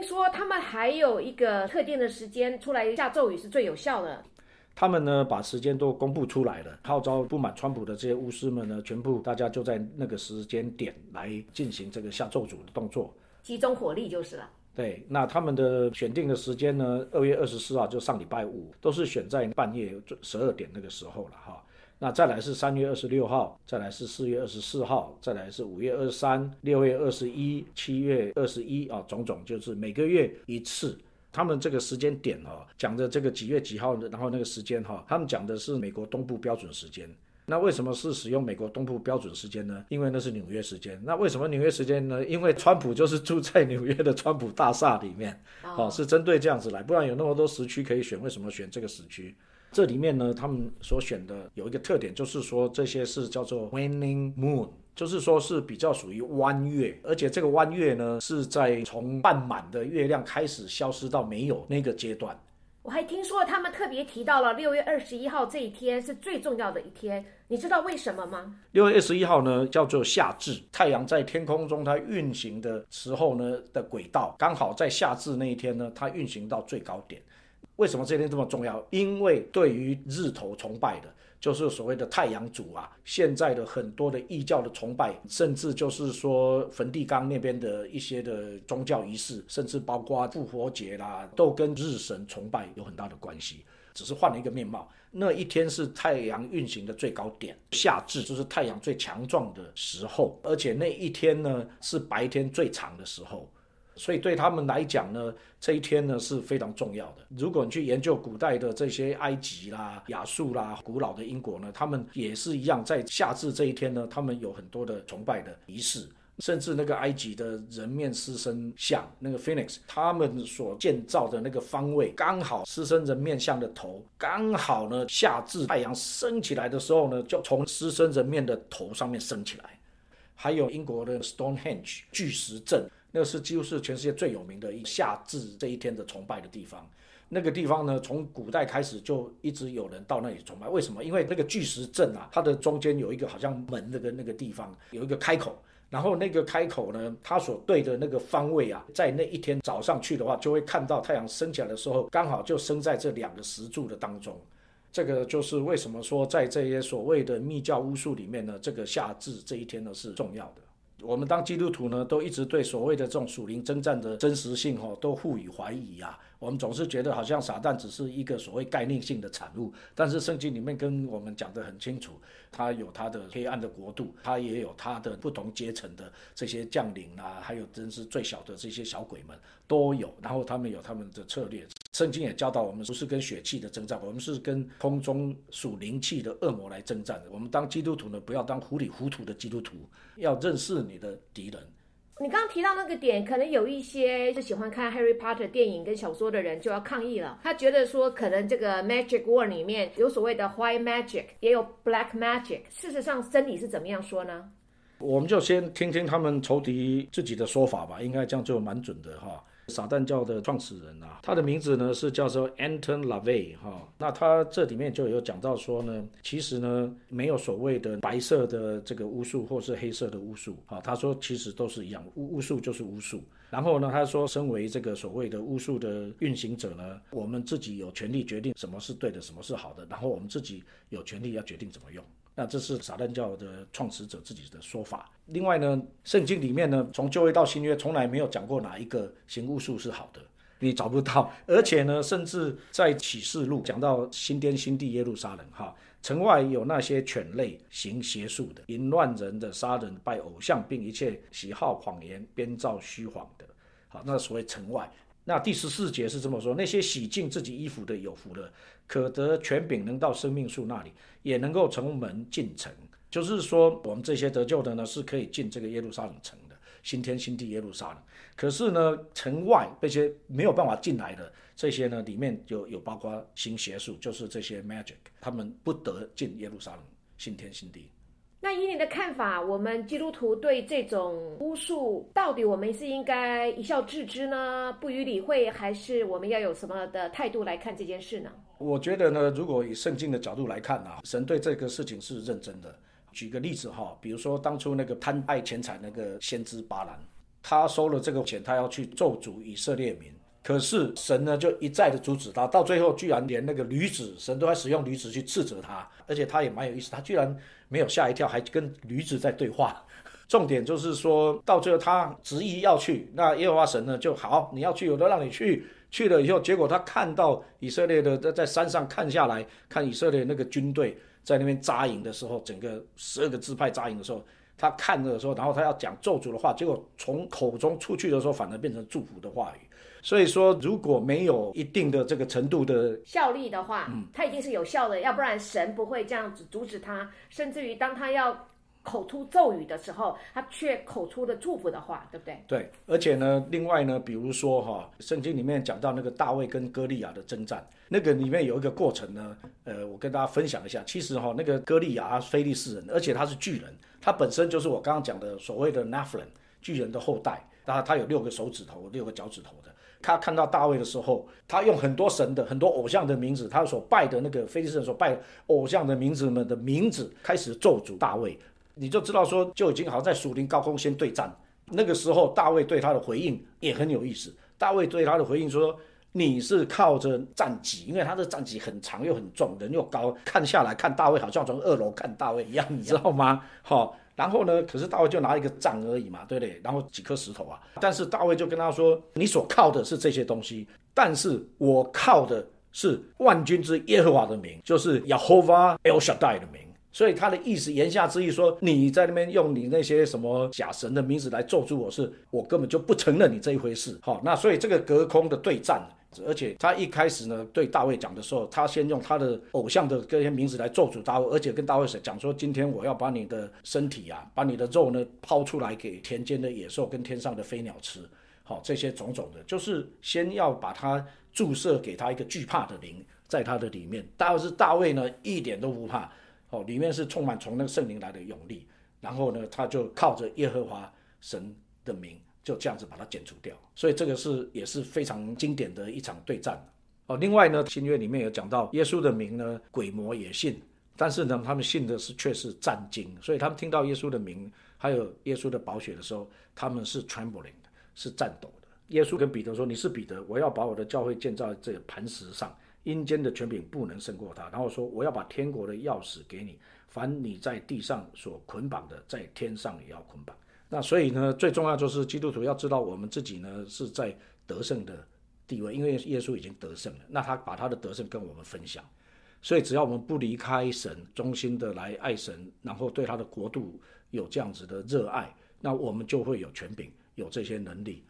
听说他们还有一个特定的时间出来下咒语是最有效的。他们呢把时间都公布出来了，号召不满川普的这些巫师们呢，全部大家就在那个时间点来进行这个下咒诅的动作，集中火力就是了。对，那他们的选定的时间呢，二月二十四号就上礼拜五，都是选在半夜十二点那个时候了哈。那再来是三月二十六号，再来是四月二十四号，再来是五月二十三、六月二十一、七月二十一啊，种种就是每个月一次。他们这个时间点哈，讲的这个几月几号的，然后那个时间哈，他们讲的是美国东部标准时间。那为什么是使用美国东部标准时间呢？因为那是纽约时间。那为什么纽约时间呢？因为川普就是住在纽约的川普大厦里面，哦，是针对这样子来，不然有那么多时区可以选，为什么选这个时区？这里面呢，他们所选的有一个特点，就是说这些是叫做 waning moon。就是说，是比较属于弯月，而且这个弯月呢，是在从半满的月亮开始消失到没有那个阶段。我还听说他们特别提到了六月二十一号这一天是最重要的一天，你知道为什么吗？六月二十一号呢，叫做夏至，太阳在天空中它运行的时候呢的轨道，刚好在夏至那一天呢，它运行到最高点。为什么这天这么重要？因为对于日头崇拜的。就是所谓的太阳主啊，现在的很多的异教的崇拜，甚至就是说梵蒂冈那边的一些的宗教仪式，甚至包括复活节啦，都跟日神崇拜有很大的关系，只是换了一个面貌。那一天是太阳运行的最高点，夏至就是太阳最强壮的时候，而且那一天呢是白天最长的时候。所以对他们来讲呢，这一天呢是非常重要的。如果你去研究古代的这些埃及啦、亚述啦、古老的英国呢，他们也是一样，在夏至这一天呢，他们有很多的崇拜的仪式，甚至那个埃及的人面狮身像那个 Phoenix，他们所建造的那个方位，刚好狮身人面像的头，刚好呢夏至太阳升起来的时候呢，就从狮身人面的头上面升起来。还有英国的 Stonehenge 巨石阵。那是几乎是全世界最有名的一夏至这一天的崇拜的地方。那个地方呢，从古代开始就一直有人到那里崇拜。为什么？因为那个巨石阵啊，它的中间有一个好像门那个那个地方有一个开口，然后那个开口呢，它所对的那个方位啊，在那一天早上去的话，就会看到太阳升起来的时候，刚好就升在这两个石柱的当中。这个就是为什么说在这些所谓的密教巫术里面呢，这个夏至这一天呢是重要的。我们当基督徒呢，都一直对所谓的这种属灵征战的真实性，哈，都赋予怀疑啊。我们总是觉得好像撒旦只是一个所谓概念性的产物，但是圣经里面跟我们讲得很清楚，他有他的黑暗的国度，他也有他的不同阶层的这些将领啊，还有真是最小的这些小鬼们都有，然后他们有他们的策略。圣经也教导我们，不是跟血气的征战，我们是跟空中属灵气的恶魔来征战的。我们当基督徒呢，不要当糊里糊涂的基督徒，要认识你的敌人。你刚刚提到那个点，可能有一些是喜欢看 Harry Potter 电影跟小说的人就要抗议了。他觉得说，可能这个 Magic World 里面有所谓的 White Magic，也有 Black Magic。事实上，真理是怎么样说呢？我们就先听听他们仇敌自己的说法吧，应该这样就蛮准的哈。撒旦教的创始人啊，他的名字呢是叫做 Anton LaVey 哈。那他这里面就有讲到说呢，其实呢没有所谓的白色的这个巫术或是黑色的巫术啊。他说其实都是一样，巫巫术就是巫术。然后呢，他说身为这个所谓的巫术的运行者呢，我们自己有权利决定什么是对的，什么是好的，然后我们自己有权利要决定怎么用。那这是撒旦教的创始者自己的说法。另外呢，圣经里面呢，从旧约到新约，从来没有讲过哪一个行巫术是好的，你找不到。而且呢，甚至在启示录讲到新天新地耶路撒冷，哈，城外有那些犬类行邪术的、淫乱人的、杀人、拜偶像，并一切喜好谎言、编造虚谎的，好，那所谓城外。那第十四节是这么说：那些洗净自己衣服的有福了，可得权柄，能到生命树那里，也能够从门进城。就是说，我们这些得救的呢，是可以进这个耶路撒冷城的，新天新地耶路撒冷。可是呢，城外这些没有办法进来的这些呢，里面就有包括行邪术，就是这些 magic，他们不得进耶路撒冷，新天新地。那以你的看法，我们基督徒对这种巫术，到底我们是应该一笑置之呢，不予理会，还是我们要有什么的态度来看这件事呢？我觉得呢，如果以圣经的角度来看啊，神对这个事情是认真的。举个例子哈，比如说当初那个贪爱钱财那个先知巴兰，他收了这个钱，他要去咒诅以色列民。可是神呢，就一再的阻止他，到最后居然连那个驴子，神都在使用驴子去斥责他，而且他也蛮有意思，他居然没有吓一跳，还跟驴子在对话。重点就是说到最后，他执意要去，那耶和华神呢就好，你要去，我都让你去。去了以后，结果他看到以色列的在在山上看下来，看以色列那个军队在那边扎营的时候，整个十二个支派扎营的时候，他看着的时候，然后他要讲咒诅的话，结果从口中出去的时候，反而变成祝福的话语。所以说，如果没有一定的这个程度的效力的话，嗯，它一定是有效的，要不然神不会这样子阻止他，甚至于当他要口出咒语的时候，他却口出了祝福的话，对不对？对，而且呢，另外呢，比如说哈，圣经里面讲到那个大卫跟歌利亚的征战，那个里面有一个过程呢，呃，我跟大家分享一下。其实哈，那个歌利亚非利士人，而且他是巨人，他本身就是我刚刚讲的所谓的 Nephilim 巨人的后代，然后他有六个手指头，六个脚趾头的。他看到大卫的时候，他用很多神的、很多偶像的名字，他所拜的那个非利士人所拜偶像的名字们的名字，开始咒诅大卫。你就知道说，就已经好在属灵高空先对战。那个时候，大卫对他的回应也很有意思。大卫对他的回应说：“你是靠着战戟，因为他的战戟很长又很重，人又高，看下来看大卫好像从二楼看大卫一样，你知道吗？” 好。然后呢？可是大卫就拿一个杖而已嘛，对不对？然后几颗石头啊。但是大卫就跟他说：“你所靠的是这些东西，但是我靠的是万军之耶和华的名，就是 Yehovah El Shaddai 的名。”所以他的意思言下之意说：“你在那边用你那些什么假神的名字来咒住我，是我根本就不承认你这一回事。”好，那所以这个隔空的对战。而且他一开始呢，对大卫讲的时候，他先用他的偶像的这些名字来咒诅大卫，而且跟大卫讲说：今天我要把你的身体啊，把你的肉呢抛出来给田间的野兽跟天上的飞鸟吃。好，这些种种的，就是先要把他注射给他一个惧怕的灵，在他的里面。大是大卫呢，一点都不怕。哦，里面是充满从那个圣灵来的勇力。然后呢，他就靠着耶和华神的名。就这样子把它剪除掉，所以这个是也是非常经典的一场对战哦。另外呢，新约里面有讲到耶稣的名呢，鬼魔也信，但是呢，他们信的是却是战惊，所以他们听到耶稣的名，还有耶稣的宝血的时候，他们是 trembling 的，是颤抖的。耶稣跟彼得说：“你是彼得，我要把我的教会建造在这磐石上，阴间的权柄不能胜过他。”然后说：“我要把天国的钥匙给你，凡你在地上所捆绑的，在天上也要捆绑。”那所以呢，最重要就是基督徒要知道我们自己呢是在得胜的地位，因为耶稣已经得胜了。那他把他的得胜跟我们分享，所以只要我们不离开神，忠心的来爱神，然后对他的国度有这样子的热爱，那我们就会有权柄，有这些能力